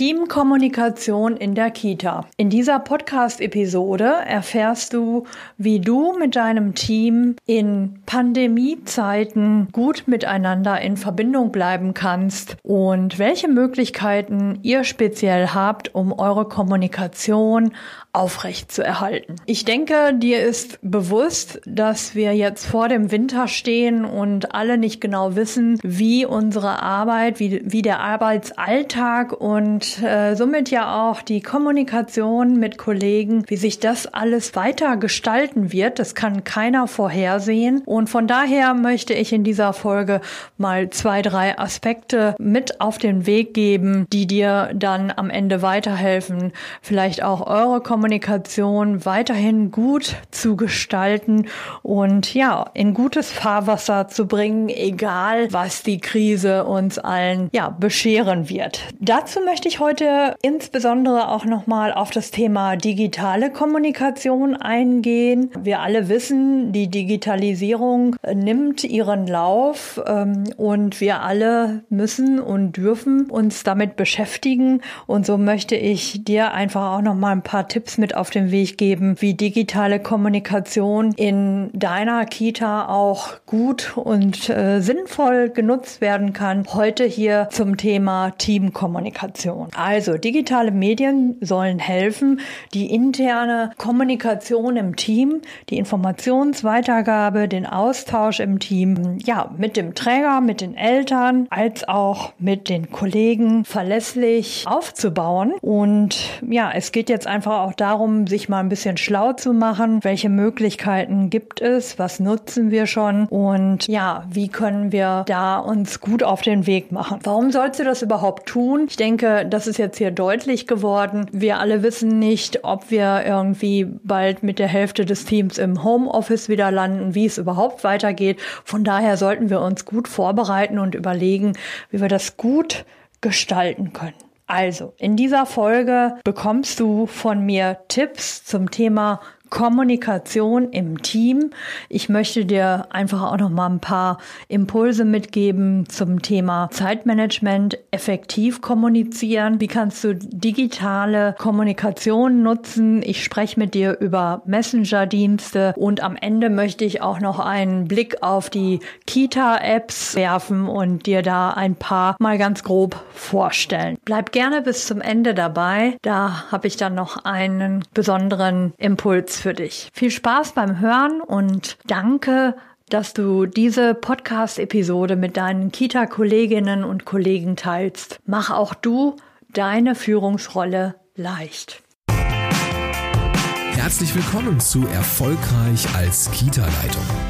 Teamkommunikation in der Kita. In dieser Podcast-Episode erfährst du, wie du mit deinem Team in Pandemiezeiten gut miteinander in Verbindung bleiben kannst und welche Möglichkeiten ihr speziell habt, um eure Kommunikation aufrecht zu erhalten. Ich denke, dir ist bewusst, dass wir jetzt vor dem Winter stehen und alle nicht genau wissen, wie unsere Arbeit, wie, wie der Arbeitsalltag und äh, somit ja auch die Kommunikation mit Kollegen, wie sich das alles weiter gestalten wird. Das kann keiner vorhersehen. Und von daher möchte ich in dieser Folge mal zwei, drei Aspekte mit auf den Weg geben, die dir dann am Ende weiterhelfen, vielleicht auch eure Kommunikation Kommunikation weiterhin gut zu gestalten und ja, in gutes Fahrwasser zu bringen, egal was die Krise uns allen ja bescheren wird. Dazu möchte ich heute insbesondere auch nochmal auf das Thema digitale Kommunikation eingehen. Wir alle wissen, die Digitalisierung nimmt ihren Lauf ähm, und wir alle müssen und dürfen uns damit beschäftigen und so möchte ich dir einfach auch nochmal ein paar Tipps mit auf den Weg geben, wie digitale Kommunikation in deiner Kita auch gut und äh, sinnvoll genutzt werden kann. Heute hier zum Thema Teamkommunikation. Also digitale Medien sollen helfen, die interne Kommunikation im Team, die Informationsweitergabe, den Austausch im Team, ja, mit dem Träger, mit den Eltern, als auch mit den Kollegen verlässlich aufzubauen. Und ja, es geht jetzt einfach auch darum, sich mal ein bisschen schlau zu machen. Welche Möglichkeiten gibt es? Was nutzen wir schon? Und ja, wie können wir da uns gut auf den Weg machen? Warum sollst du das überhaupt tun? Ich denke, das ist jetzt hier deutlich geworden. Wir alle wissen nicht, ob wir irgendwie bald mit der Hälfte des Teams im Homeoffice wieder landen, wie es überhaupt weitergeht. Von daher sollten wir uns gut vorbereiten und überlegen, wie wir das gut gestalten können. Also, in dieser Folge bekommst du von mir Tipps zum Thema Kommunikation im Team. Ich möchte dir einfach auch noch mal ein paar Impulse mitgeben zum Thema Zeitmanagement, effektiv kommunizieren. Wie kannst du digitale Kommunikation nutzen? Ich spreche mit dir über Messenger-Dienste und am Ende möchte ich auch noch einen Blick auf die Kita-Apps werfen und dir da ein paar mal ganz grob vorstellen. Bleib gerne bis zum Ende dabei. Da habe ich dann noch einen besonderen Impuls für dich. Viel Spaß beim Hören und danke, dass du diese Podcast-Episode mit deinen Kita-Kolleginnen und Kollegen teilst. Mach auch du deine Führungsrolle leicht. Herzlich willkommen zu Erfolgreich als Kita-Leitung.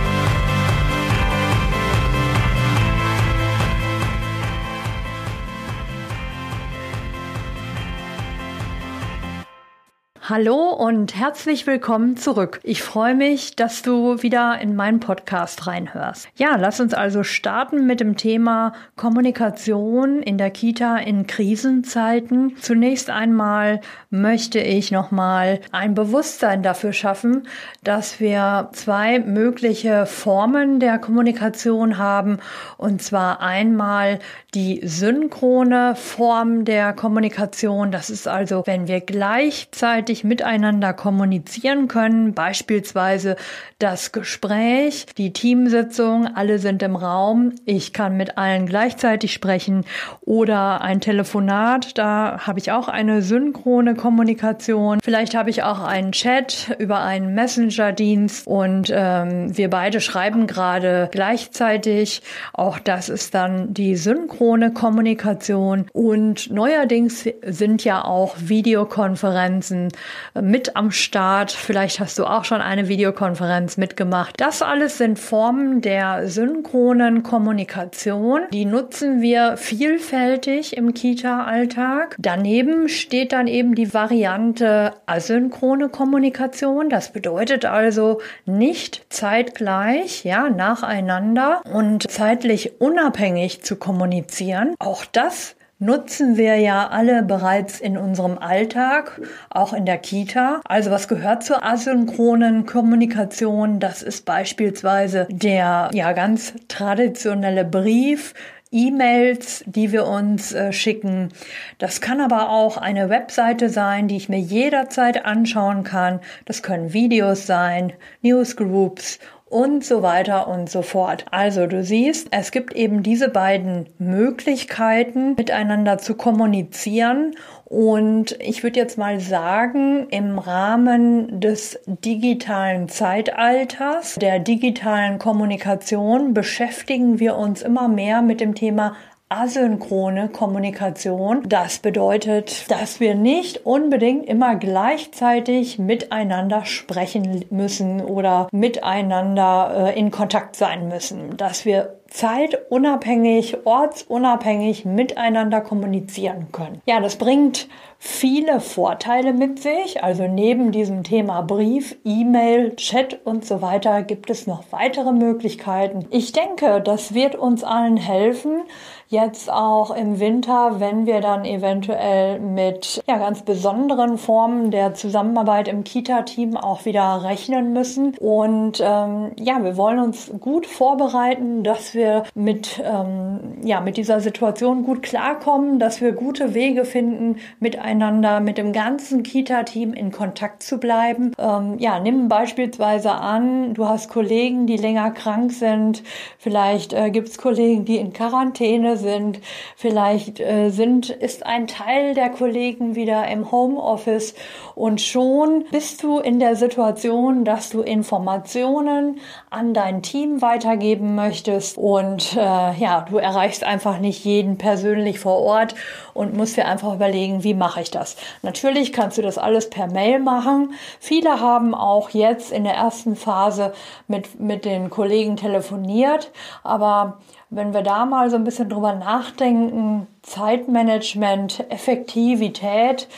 Hallo und herzlich willkommen zurück. Ich freue mich, dass du wieder in meinen Podcast reinhörst. Ja, lass uns also starten mit dem Thema Kommunikation in der Kita in Krisenzeiten. Zunächst einmal möchte ich nochmal ein Bewusstsein dafür schaffen, dass wir zwei mögliche Formen der Kommunikation haben. Und zwar einmal die synchrone Form der Kommunikation. Das ist also, wenn wir gleichzeitig miteinander kommunizieren können, beispielsweise das Gespräch, die Teamsitzung, alle sind im Raum, ich kann mit allen gleichzeitig sprechen. Oder ein Telefonat, da habe ich auch eine synchrone Kommunikation. Vielleicht habe ich auch einen Chat über einen Messenger-Dienst. Und ähm, wir beide schreiben gerade gleichzeitig. Auch das ist dann die synchrone Kommunikation. Und neuerdings sind ja auch Videokonferenzen mit am Start. Vielleicht hast du auch schon eine Videokonferenz mitgemacht. Das alles sind Formen der synchronen Kommunikation. Die nutzen wir vielfältig im Kita-Alltag. Daneben steht dann eben die Variante asynchrone Kommunikation. Das bedeutet also nicht zeitgleich, ja, nacheinander und zeitlich unabhängig zu kommunizieren. Auch das nutzen wir ja alle bereits in unserem Alltag, auch in der Kita. Also was gehört zur asynchronen Kommunikation? Das ist beispielsweise der ja ganz traditionelle Brief, E-Mails, die wir uns äh, schicken. Das kann aber auch eine Webseite sein, die ich mir jederzeit anschauen kann. Das können Videos sein, Newsgroups und so weiter und so fort. Also du siehst, es gibt eben diese beiden Möglichkeiten, miteinander zu kommunizieren und ich würde jetzt mal sagen, im Rahmen des digitalen Zeitalters, der digitalen Kommunikation, beschäftigen wir uns immer mehr mit dem Thema asynchrone Kommunikation. Das bedeutet, dass wir nicht unbedingt immer gleichzeitig miteinander sprechen müssen oder miteinander äh, in Kontakt sein müssen, dass wir zeitunabhängig, ortsunabhängig miteinander kommunizieren können. Ja, das bringt viele Vorteile mit sich. Also neben diesem Thema Brief, E-Mail, Chat und so weiter gibt es noch weitere Möglichkeiten. Ich denke, das wird uns allen helfen, jetzt auch im Winter, wenn wir dann eventuell mit ja, ganz besonderen Formen der Zusammenarbeit im Kita-Team auch wieder rechnen müssen. Und ähm, ja, wir wollen uns gut vorbereiten, dass wir mit, ähm, ja, mit dieser Situation gut klarkommen, dass wir gute Wege finden, miteinander, mit dem ganzen Kita-Team in Kontakt zu bleiben. Ähm, ja, nimm beispielsweise an, du hast Kollegen, die länger krank sind. Vielleicht äh, gibt es Kollegen, die in Quarantäne sind. Vielleicht äh, sind, ist ein Teil der Kollegen wieder im Homeoffice und schon bist du in der Situation, dass du Informationen an dein Team weitergeben möchtest und äh, ja, du erreichst einfach nicht jeden persönlich vor Ort und musst dir einfach überlegen, wie mache ich das. Natürlich kannst du das alles per Mail machen. Viele haben auch jetzt in der ersten Phase mit, mit den Kollegen telefoniert, aber wenn wir da mal so ein bisschen drüber nachdenken, Zeitmanagement, Effektivität,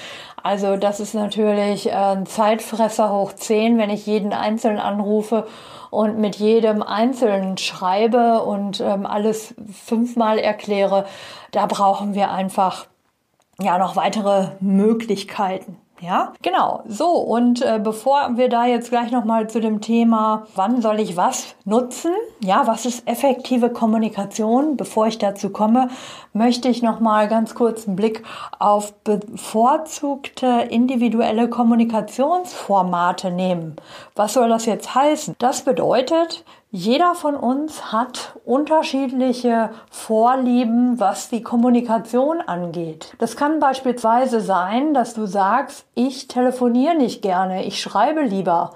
also das ist natürlich ein Zeitfresser hoch 10, wenn ich jeden Einzelnen anrufe und mit jedem Einzelnen schreibe und ähm, alles fünfmal erkläre. Da brauchen wir einfach ja noch weitere Möglichkeiten. Ja, genau. So, und äh, bevor wir da jetzt gleich nochmal zu dem Thema, wann soll ich was nutzen? Ja, was ist effektive Kommunikation? Bevor ich dazu komme, möchte ich nochmal ganz kurz einen Blick auf bevorzugte individuelle Kommunikationsformate nehmen. Was soll das jetzt heißen? Das bedeutet, jeder von uns hat unterschiedliche Vorlieben, was die Kommunikation angeht. Das kann beispielsweise sein, dass du sagst, ich telefoniere nicht gerne, ich schreibe lieber.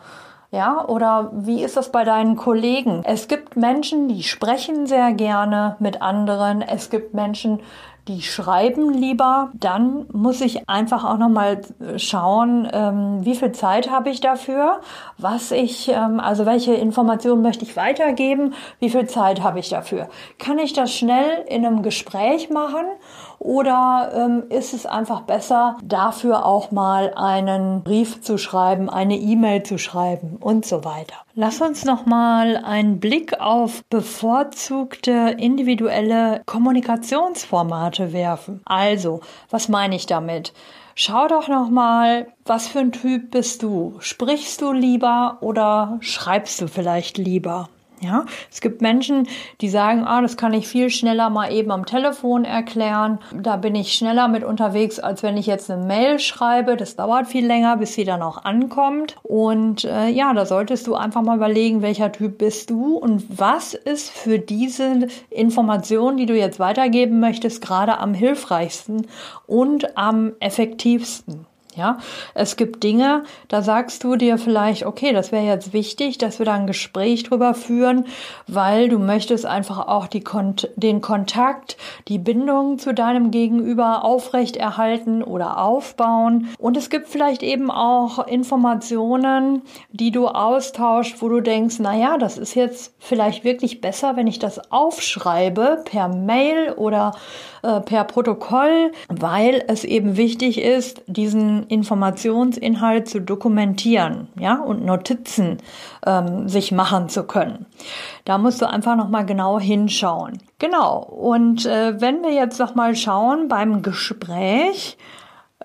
Ja, oder wie ist das bei deinen Kollegen? Es gibt Menschen, die sprechen sehr gerne mit anderen. Es gibt Menschen, die schreiben lieber, dann muss ich einfach auch noch mal schauen, ähm, wie viel Zeit habe ich dafür, was ich, ähm, also welche Informationen möchte ich weitergeben, wie viel Zeit habe ich dafür. Kann ich das schnell in einem Gespräch machen oder ähm, ist es einfach besser, dafür auch mal einen Brief zu schreiben, eine E-Mail zu schreiben und so weiter? Lass uns noch mal einen Blick auf bevorzugte individuelle Kommunikationsformate werfen. Also, was meine ich damit? Schau doch noch mal, was für ein Typ bist du? Sprichst du lieber oder schreibst du vielleicht lieber? Ja, es gibt Menschen, die sagen, ah, das kann ich viel schneller mal eben am Telefon erklären. Da bin ich schneller mit unterwegs, als wenn ich jetzt eine Mail schreibe. Das dauert viel länger, bis sie dann auch ankommt. Und äh, ja, da solltest du einfach mal überlegen, welcher Typ bist du und was ist für diese Information, die du jetzt weitergeben möchtest, gerade am hilfreichsten und am effektivsten. Ja, es gibt Dinge, da sagst du dir vielleicht, okay, das wäre jetzt wichtig, dass wir da ein Gespräch drüber führen, weil du möchtest einfach auch die Kont den Kontakt, die Bindung zu deinem Gegenüber aufrechterhalten oder aufbauen. Und es gibt vielleicht eben auch Informationen, die du austauschst, wo du denkst, na ja, das ist jetzt vielleicht wirklich besser, wenn ich das aufschreibe per Mail oder äh, per Protokoll, weil es eben wichtig ist, diesen Informationsinhalt zu dokumentieren, ja, und Notizen ähm, sich machen zu können. Da musst du einfach noch mal genau hinschauen. Genau. Und äh, wenn wir jetzt noch mal schauen beim Gespräch,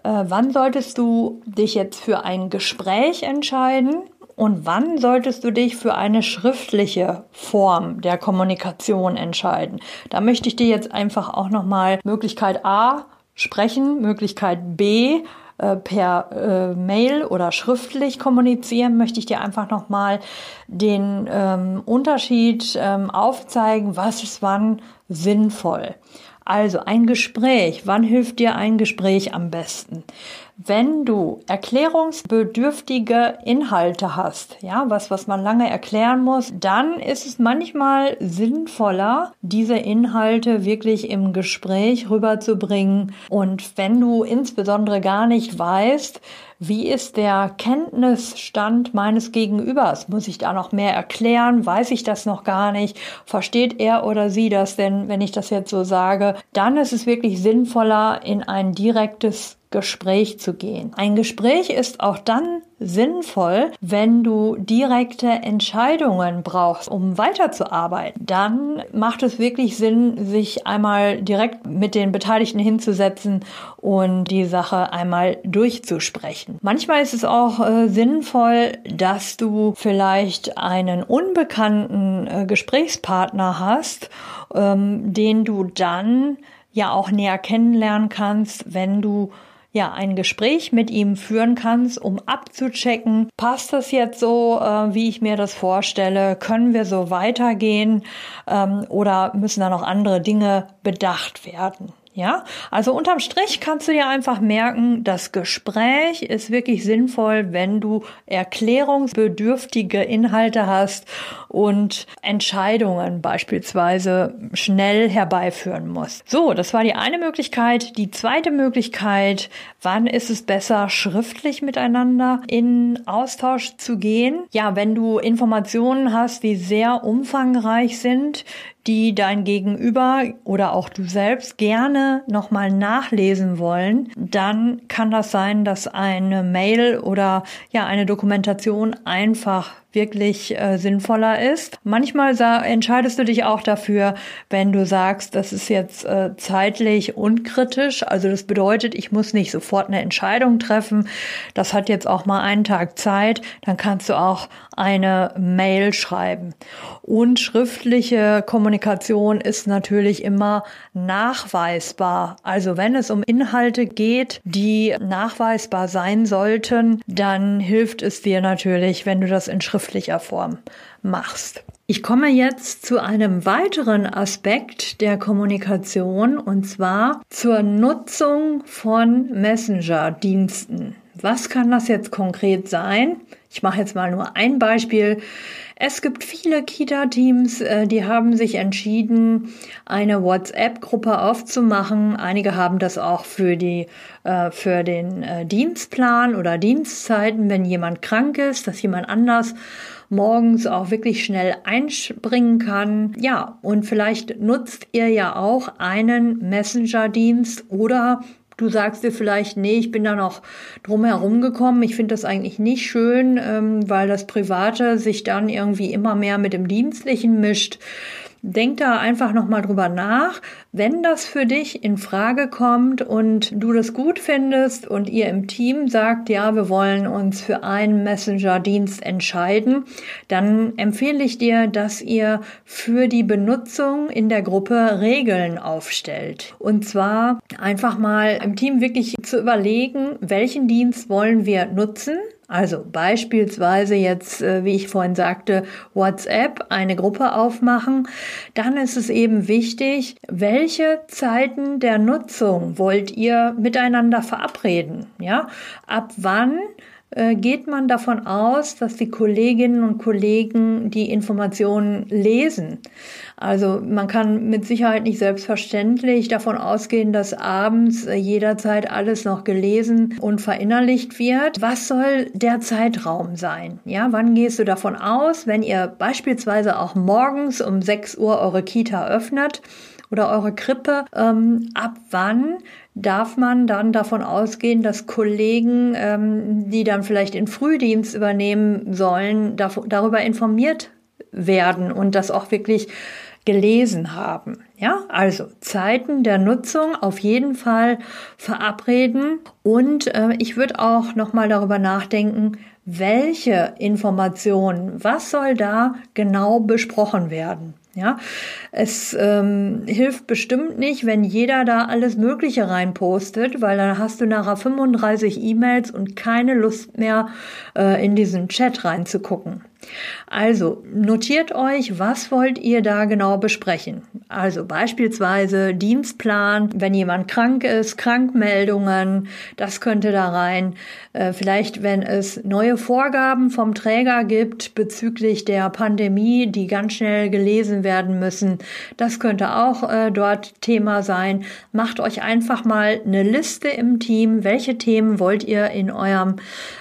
äh, wann solltest du dich jetzt für ein Gespräch entscheiden? Und wann solltest du dich für eine schriftliche Form der Kommunikation entscheiden? Da möchte ich dir jetzt einfach auch nochmal Möglichkeit A sprechen, Möglichkeit B äh, per äh, Mail oder schriftlich kommunizieren, möchte ich dir einfach nochmal den ähm, Unterschied ähm, aufzeigen, was ist wann sinnvoll. Also ein Gespräch. Wann hilft dir ein Gespräch am besten? Wenn du erklärungsbedürftige Inhalte hast, ja, was, was man lange erklären muss, dann ist es manchmal sinnvoller, diese Inhalte wirklich im Gespräch rüberzubringen. Und wenn du insbesondere gar nicht weißt, wie ist der Kenntnisstand meines Gegenübers? Muss ich da noch mehr erklären? Weiß ich das noch gar nicht? Versteht er oder sie das denn, wenn ich das jetzt so sage? Dann ist es wirklich sinnvoller, in ein direktes Gespräch zu gehen. Ein Gespräch ist auch dann sinnvoll, wenn du direkte Entscheidungen brauchst, um weiterzuarbeiten. Dann macht es wirklich Sinn, sich einmal direkt mit den Beteiligten hinzusetzen und die Sache einmal durchzusprechen. Manchmal ist es auch äh, sinnvoll, dass du vielleicht einen unbekannten äh, Gesprächspartner hast, ähm, den du dann ja auch näher kennenlernen kannst, wenn du ja ein Gespräch mit ihm führen kannst, um abzuchecken, passt das jetzt so, äh, wie ich mir das vorstelle? Können wir so weitergehen ähm, oder müssen da noch andere Dinge bedacht werden? Ja, also unterm Strich kannst du dir einfach merken, das Gespräch ist wirklich sinnvoll, wenn du erklärungsbedürftige Inhalte hast und Entscheidungen beispielsweise schnell herbeiführen musst. So, das war die eine Möglichkeit. Die zweite Möglichkeit, wann ist es besser, schriftlich miteinander in Austausch zu gehen? Ja, wenn du Informationen hast, die sehr umfangreich sind, die dein Gegenüber oder auch du selbst gerne nochmal nachlesen wollen, dann kann das sein, dass eine Mail oder ja eine Dokumentation einfach wirklich äh, sinnvoller ist. Manchmal entscheidest du dich auch dafür, wenn du sagst, das ist jetzt äh, zeitlich unkritisch. Also das bedeutet, ich muss nicht sofort eine Entscheidung treffen. Das hat jetzt auch mal einen Tag Zeit. Dann kannst du auch eine Mail schreiben. Und schriftliche Kommunikation ist natürlich immer nachweisbar. Also wenn es um Inhalte geht, die nachweisbar sein sollten, dann hilft es dir natürlich, wenn du das in schriftlicher Form machst. Ich komme jetzt zu einem weiteren Aspekt der Kommunikation und zwar zur Nutzung von Messenger-Diensten. Was kann das jetzt konkret sein? Ich mache jetzt mal nur ein Beispiel. Es gibt viele Kita-Teams, äh, die haben sich entschieden, eine WhatsApp-Gruppe aufzumachen. Einige haben das auch für die äh, für den äh, Dienstplan oder Dienstzeiten, wenn jemand krank ist, dass jemand anders morgens auch wirklich schnell einspringen kann. Ja, und vielleicht nutzt ihr ja auch einen Messenger-Dienst oder Du sagst dir vielleicht, nee, ich bin da noch drum herum gekommen. Ich finde das eigentlich nicht schön, ähm, weil das Private sich dann irgendwie immer mehr mit dem Dienstlichen mischt. Denk da einfach nochmal drüber nach. Wenn das für dich in Frage kommt und du das gut findest und ihr im Team sagt, ja, wir wollen uns für einen Messenger-Dienst entscheiden, dann empfehle ich dir, dass ihr für die Benutzung in der Gruppe Regeln aufstellt. Und zwar einfach mal im Team wirklich zu überlegen, welchen Dienst wollen wir nutzen also beispielsweise jetzt, äh, wie ich vorhin sagte, WhatsApp, eine Gruppe aufmachen. Dann ist es eben wichtig, welche Zeiten der Nutzung wollt ihr miteinander verabreden? Ja, ab wann geht man davon aus, dass die Kolleginnen und Kollegen die Informationen lesen. Also man kann mit Sicherheit nicht selbstverständlich davon ausgehen, dass abends äh, jederzeit alles noch gelesen und verinnerlicht wird. Was soll der Zeitraum sein? Ja, wann gehst du davon aus, wenn ihr beispielsweise auch morgens um 6 Uhr eure Kita öffnet? oder eure Krippe, ähm, ab wann darf man dann davon ausgehen, dass Kollegen, ähm, die dann vielleicht in Frühdienst übernehmen sollen, darüber informiert werden und das auch wirklich gelesen haben. Ja, also Zeiten der Nutzung auf jeden Fall verabreden und äh, ich würde auch noch mal darüber nachdenken, welche Informationen, was soll da genau besprochen werden? Ja, es ähm, hilft bestimmt nicht, wenn jeder da alles Mögliche reinpostet, weil dann hast du nachher 35 E-Mails und keine Lust mehr, äh, in diesen Chat reinzugucken. Also notiert euch, was wollt ihr da genau besprechen? Also beispielsweise Dienstplan, wenn jemand krank ist, Krankmeldungen, das könnte da rein. Äh, vielleicht, wenn es neue Vorgaben vom Träger gibt bezüglich der Pandemie, die ganz schnell gelesen werden müssen, das könnte auch äh, dort Thema sein. Macht euch einfach mal eine Liste im Team, welche Themen wollt ihr in eurem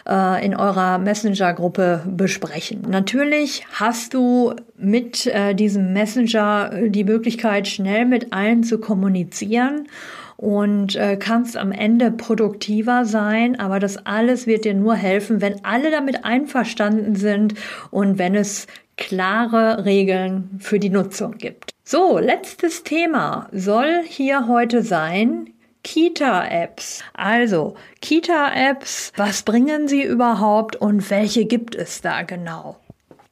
äh, in eurer Messenger-Gruppe besprechen. Natürlich hast du mit äh, diesem Messenger äh, die Möglichkeit, schnell mit allen zu kommunizieren und äh, kannst am Ende produktiver sein, aber das alles wird dir nur helfen, wenn alle damit einverstanden sind und wenn es klare Regeln für die Nutzung gibt. So, letztes Thema soll hier heute sein Kita-Apps. Also, Kita-Apps, was bringen sie überhaupt und welche gibt es da genau?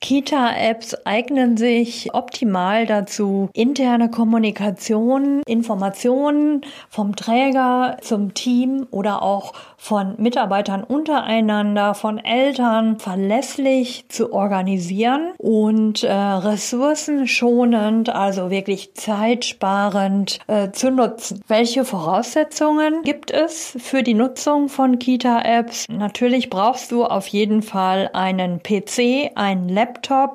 Kita-Apps eignen sich optimal dazu, interne Kommunikation, Informationen vom Träger zum Team oder auch von Mitarbeitern untereinander, von Eltern verlässlich zu organisieren und äh, ressourcenschonend, also wirklich zeitsparend äh, zu nutzen. Welche Voraussetzungen gibt es für die Nutzung von Kita-Apps? Natürlich brauchst du auf jeden Fall einen PC, einen Laptop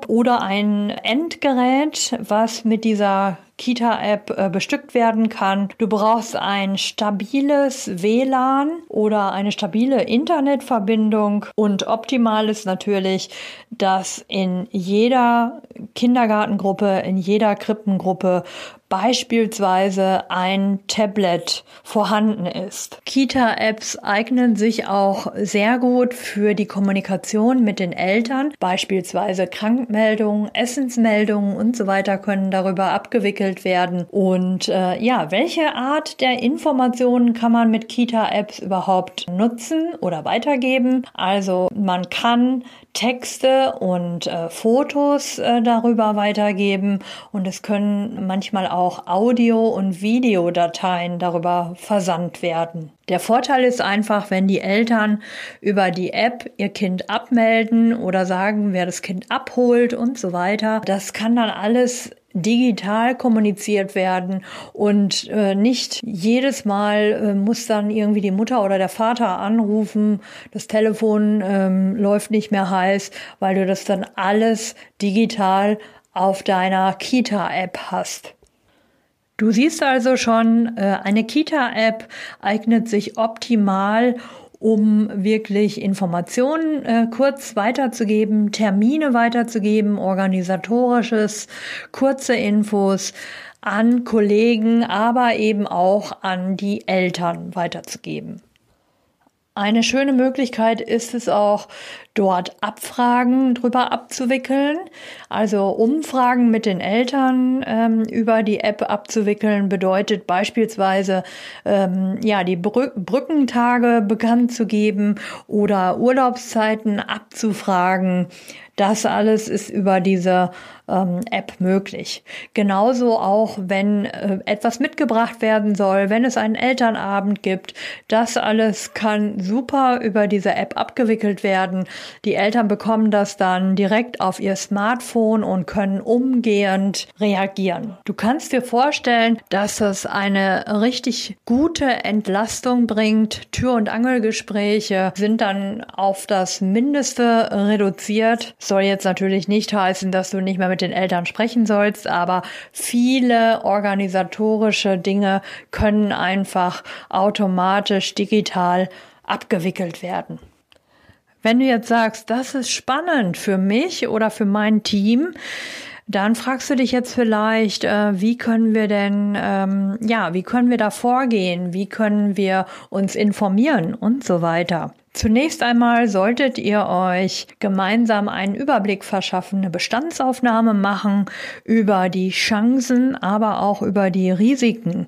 oder ein Endgerät, was mit dieser Kita-App äh, bestückt werden kann. Du brauchst ein stabiles WLAN oder eine stabile Internetverbindung und optimal ist natürlich, dass in jeder Kindergartengruppe, in jeder Krippengruppe beispielsweise ein Tablet vorhanden ist. Kita-Apps eignen sich auch sehr gut für die Kommunikation mit den Eltern. Beispielsweise Krankmeldungen, Essensmeldungen und so weiter können darüber abgewickelt werden. Und äh, ja, welche Art der Informationen kann man mit Kita-Apps überhaupt nutzen oder weitergeben? Also man kann Texte und äh, Fotos äh, darüber weitergeben und es können manchmal auch Audio- und Videodateien darüber versandt werden. Der Vorteil ist einfach, wenn die Eltern über die App ihr Kind abmelden oder sagen, wer das Kind abholt und so weiter. Das kann dann alles digital kommuniziert werden und äh, nicht jedes Mal äh, muss dann irgendwie die Mutter oder der Vater anrufen, das Telefon ähm, läuft nicht mehr heiß, weil du das dann alles digital auf deiner Kita-App hast. Du siehst also schon, äh, eine Kita-App eignet sich optimal, um wirklich Informationen äh, kurz weiterzugeben, Termine weiterzugeben, organisatorisches, kurze Infos an Kollegen, aber eben auch an die Eltern weiterzugeben. Eine schöne Möglichkeit ist es auch, dort Abfragen drüber abzuwickeln. Also Umfragen mit den Eltern ähm, über die App abzuwickeln bedeutet beispielsweise ähm, ja die Brü Brückentage bekannt zu geben oder Urlaubszeiten abzufragen. Das alles ist über diese ähm, App möglich. Genauso auch, wenn äh, etwas mitgebracht werden soll, wenn es einen Elternabend gibt. Das alles kann super über diese App abgewickelt werden. Die Eltern bekommen das dann direkt auf ihr Smartphone und können umgehend reagieren. Du kannst dir vorstellen, dass das eine richtig gute Entlastung bringt. Tür- und Angelgespräche sind dann auf das Mindeste reduziert. Soll jetzt natürlich nicht heißen, dass du nicht mehr mit den Eltern sprechen sollst, aber viele organisatorische Dinge können einfach automatisch digital abgewickelt werden. Wenn du jetzt sagst, das ist spannend für mich oder für mein Team, dann fragst du dich jetzt vielleicht, äh, wie können wir denn, ähm, ja, wie können wir da vorgehen? Wie können wir uns informieren und so weiter? Zunächst einmal solltet ihr euch gemeinsam einen Überblick verschaffen, eine Bestandsaufnahme machen über die Chancen, aber auch über die Risiken,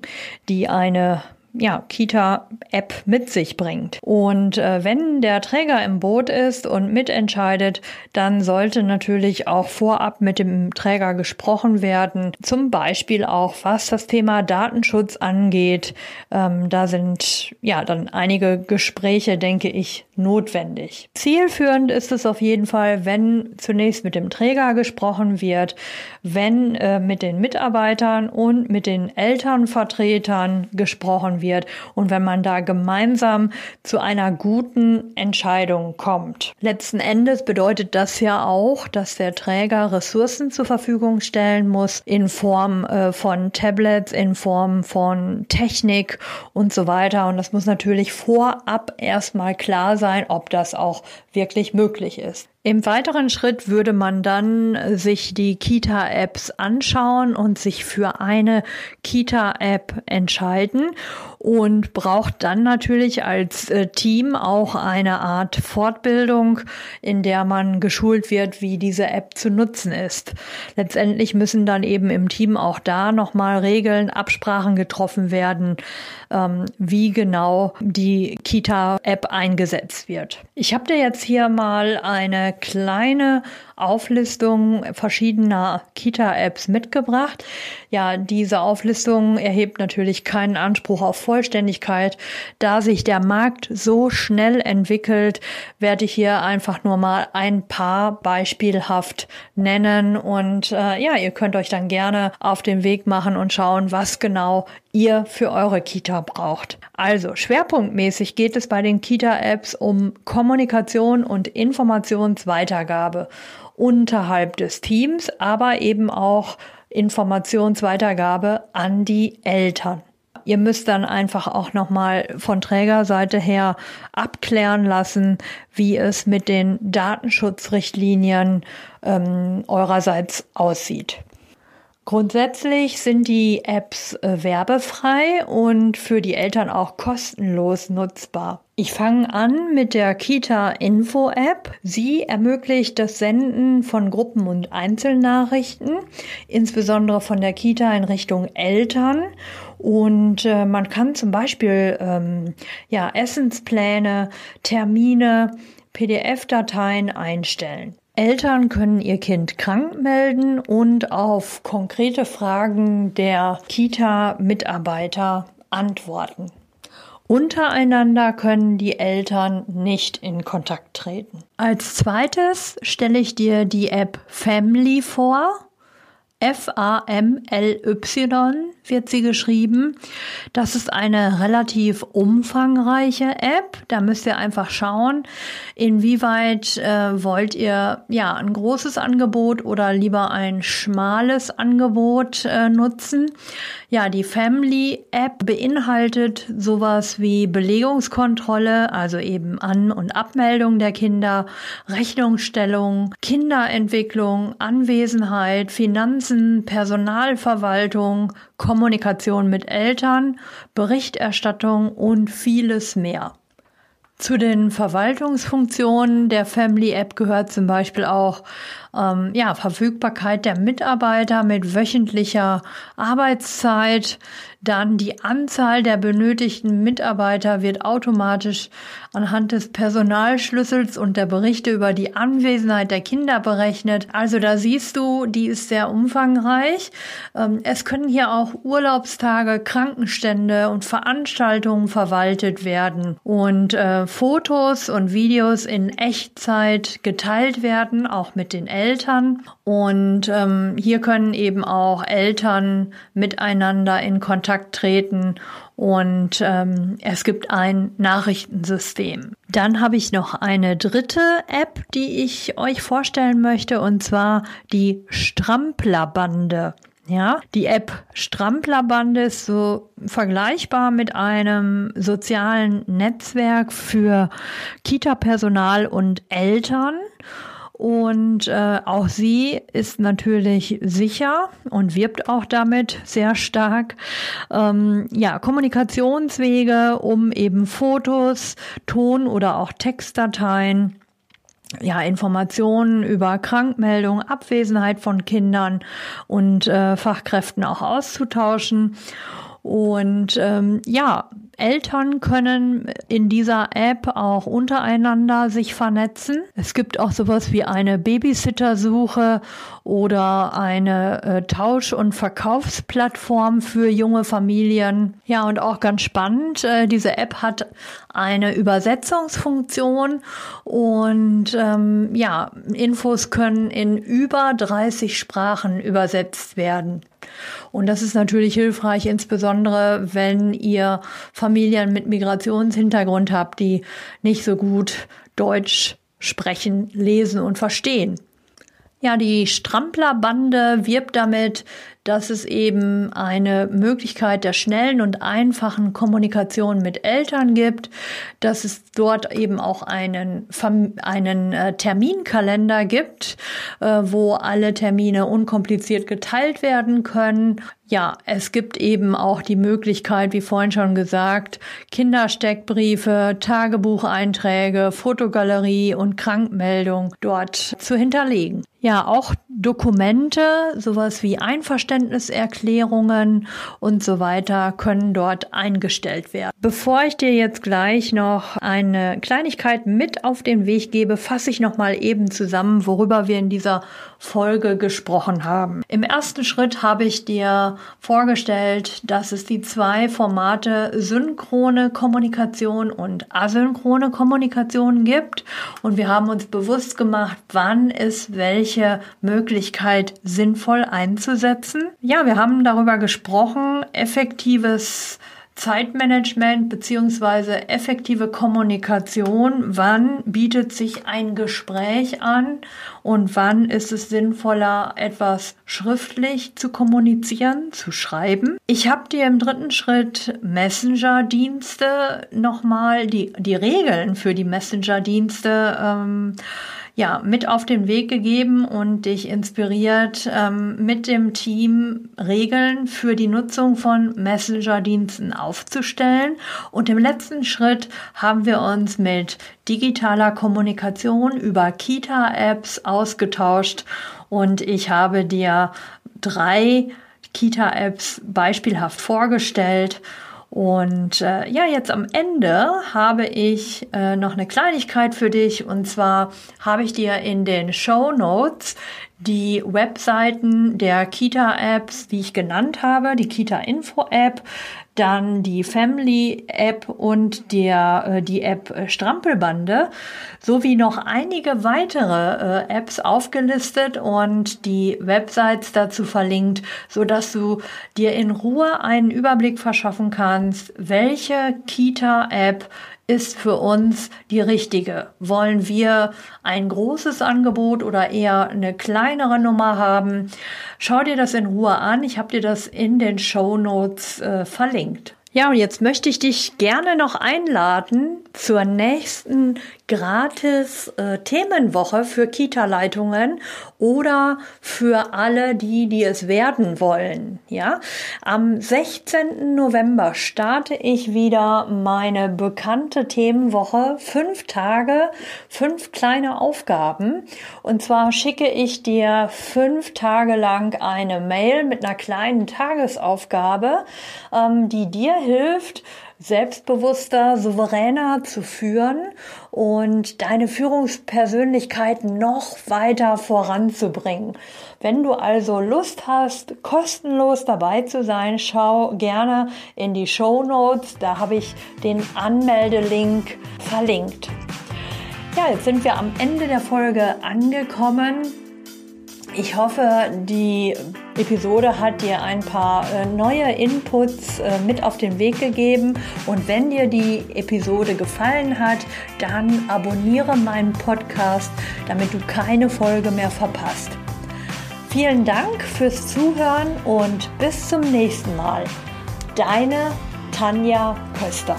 die eine ja, Kita-App mit sich bringt. Und äh, wenn der Träger im Boot ist und mitentscheidet, dann sollte natürlich auch vorab mit dem Träger gesprochen werden. Zum Beispiel auch, was das Thema Datenschutz angeht. Ähm, da sind ja dann einige Gespräche, denke ich, notwendig. Zielführend ist es auf jeden Fall, wenn zunächst mit dem Träger gesprochen wird, wenn äh, mit den Mitarbeitern und mit den Elternvertretern gesprochen wird und wenn man da gemeinsam zu einer guten Entscheidung kommt. Letzten Endes bedeutet das ja auch, dass der Träger Ressourcen zur Verfügung stellen muss in Form äh, von Tablets, in Form von Technik und so weiter. Und das muss natürlich vorab erstmal klar sein, ob das auch wirklich möglich ist. Im weiteren Schritt würde man dann sich die Kita-Apps anschauen und sich für eine Kita-App entscheiden und braucht dann natürlich als äh, Team auch eine Art Fortbildung, in der man geschult wird, wie diese App zu nutzen ist. Letztendlich müssen dann eben im Team auch da nochmal Regeln, Absprachen getroffen werden, wie genau die Kita-App eingesetzt wird. Ich habe dir jetzt hier mal eine kleine Auflistung verschiedener Kita-Apps mitgebracht. Ja, diese Auflistung erhebt natürlich keinen Anspruch auf Vollständigkeit. Da sich der Markt so schnell entwickelt, werde ich hier einfach nur mal ein paar beispielhaft nennen. Und äh, ja, ihr könnt euch dann gerne auf den Weg machen und schauen, was genau ihr für eure Kita braucht. Also schwerpunktmäßig geht es bei den Kita-Apps um Kommunikation und Informationsweitergabe unterhalb des Teams, aber eben auch Informationsweitergabe an die Eltern. Ihr müsst dann einfach auch nochmal von Trägerseite her abklären lassen, wie es mit den Datenschutzrichtlinien ähm, eurerseits aussieht. Grundsätzlich sind die Apps äh, werbefrei und für die Eltern auch kostenlos nutzbar. Ich fange an mit der Kita Info App. Sie ermöglicht das Senden von Gruppen- und Einzelnachrichten, insbesondere von der Kita in Richtung Eltern. Und äh, man kann zum Beispiel ähm, ja, Essenspläne, Termine, PDF-Dateien einstellen. Eltern können ihr Kind krank melden und auf konkrete Fragen der Kita-Mitarbeiter antworten. Untereinander können die Eltern nicht in Kontakt treten. Als zweites stelle ich dir die App Family vor. F-A-M-L-Y wird sie geschrieben. Das ist eine relativ umfangreiche App. Da müsst ihr einfach schauen, inwieweit äh, wollt ihr ja ein großes Angebot oder lieber ein schmales Angebot äh, nutzen. Ja, die Family App beinhaltet sowas wie Belegungskontrolle, also eben An- und Abmeldung der Kinder, Rechnungsstellung, Kinderentwicklung, Anwesenheit, Finanzen, Personalverwaltung, Kommunikation mit Eltern, Berichterstattung und vieles mehr. Zu den Verwaltungsfunktionen der Family App gehört zum Beispiel auch ähm, ja, Verfügbarkeit der Mitarbeiter mit wöchentlicher Arbeitszeit. Dann die Anzahl der benötigten Mitarbeiter wird automatisch anhand des Personalschlüssels und der Berichte über die Anwesenheit der Kinder berechnet. Also da siehst du, die ist sehr umfangreich. Ähm, es können hier auch Urlaubstage, Krankenstände und Veranstaltungen verwaltet werden und äh, Fotos und Videos in Echtzeit geteilt werden, auch mit den Eltern. Und ähm, hier können eben auch Eltern miteinander in Kontakt treten und ähm, es gibt ein Nachrichtensystem. Dann habe ich noch eine dritte App, die ich euch vorstellen möchte, und zwar die Stramplerbande Ja, die App Stramplerbande ist so vergleichbar mit einem sozialen Netzwerk für Kita-Personal und Eltern. Und äh, auch sie ist natürlich sicher und wirbt auch damit sehr stark. Ähm, ja, Kommunikationswege, um eben Fotos, Ton oder auch Textdateien ja, Informationen über Krankmeldung, Abwesenheit von Kindern und äh, Fachkräften auch auszutauschen. Und ähm, ja, Eltern können in dieser App auch untereinander sich vernetzen. Es gibt auch sowas wie eine Babysittersuche oder eine äh, Tausch- und Verkaufsplattform für junge Familien. Ja, und auch ganz spannend, äh, diese App hat eine Übersetzungsfunktion und ähm, ja, Infos können in über 30 Sprachen übersetzt werden. Und das ist natürlich hilfreich, insbesondere wenn ihr Familien mit Migrationshintergrund habt, die nicht so gut Deutsch sprechen, lesen und verstehen. Ja, die Stramplerbande wirbt damit, dass es eben eine Möglichkeit der schnellen und einfachen Kommunikation mit Eltern gibt, dass es dort eben auch einen, einen äh, Terminkalender gibt, äh, wo alle Termine unkompliziert geteilt werden können. Ja, es gibt eben auch die Möglichkeit, wie vorhin schon gesagt, Kindersteckbriefe, Tagebucheinträge, Fotogalerie und Krankmeldung dort zu hinterlegen. Ja, auch Dokumente, sowas wie Einverständniserklärungen und so weiter können dort eingestellt werden. Bevor ich dir jetzt gleich noch eine Kleinigkeit mit auf den Weg gebe, fasse ich noch mal eben zusammen, worüber wir in dieser Folge gesprochen haben. Im ersten Schritt habe ich dir vorgestellt, dass es die zwei Formate synchrone Kommunikation und asynchrone Kommunikation gibt und wir haben uns bewusst gemacht, wann ist welche Möglichkeit sinnvoll einzusetzen. Ja, wir haben darüber gesprochen, effektives Zeitmanagement beziehungsweise effektive Kommunikation, wann bietet sich ein Gespräch an und wann ist es sinnvoller, etwas schriftlich zu kommunizieren, zu schreiben. Ich habe dir im dritten Schritt Messenger-Dienste nochmal, die, die Regeln für die Messenger-Dienste ähm, ja, mit auf den Weg gegeben und dich inspiriert, ähm, mit dem Team Regeln für die Nutzung von Messenger-Diensten aufzustellen. Und im letzten Schritt haben wir uns mit digitaler Kommunikation über Kita-Apps ausgetauscht und ich habe dir drei Kita-Apps beispielhaft vorgestellt und äh, ja, jetzt am Ende habe ich äh, noch eine Kleinigkeit für dich. Und zwar habe ich dir in den Show Notes die Webseiten der Kita-Apps, die ich genannt habe, die Kita-Info-App, dann die Family-App und der, äh, die App Strampelbande sowie noch einige weitere äh, Apps aufgelistet und die Websites dazu verlinkt, so dass du dir in Ruhe einen Überblick verschaffen kannst, welche Kita-App ist für uns die richtige? Wollen wir ein großes Angebot oder eher eine kleinere Nummer haben? Schau dir das in Ruhe an. Ich habe dir das in den Show Notes äh, verlinkt. Ja, und jetzt möchte ich dich gerne noch einladen zur nächsten gratis äh, Themenwoche für Kita-Leitungen oder für alle die, die es werden wollen. Ja, am 16. November starte ich wieder meine bekannte Themenwoche. Fünf Tage, fünf kleine Aufgaben. Und zwar schicke ich dir fünf Tage lang eine Mail mit einer kleinen Tagesaufgabe, ähm, die dir hilft, selbstbewusster, souveräner zu führen und deine Führungspersönlichkeit noch weiter voranzubringen. Wenn du also Lust hast, kostenlos dabei zu sein, schau gerne in die Show Notes. Da habe ich den Anmeldelink verlinkt. Ja, jetzt sind wir am Ende der Folge angekommen. Ich hoffe, die Episode hat dir ein paar äh, neue Inputs äh, mit auf den Weg gegeben. Und wenn dir die Episode gefallen hat, dann abonniere meinen Podcast, damit du keine Folge mehr verpasst. Vielen Dank fürs Zuhören und bis zum nächsten Mal. Deine Tanja Köster.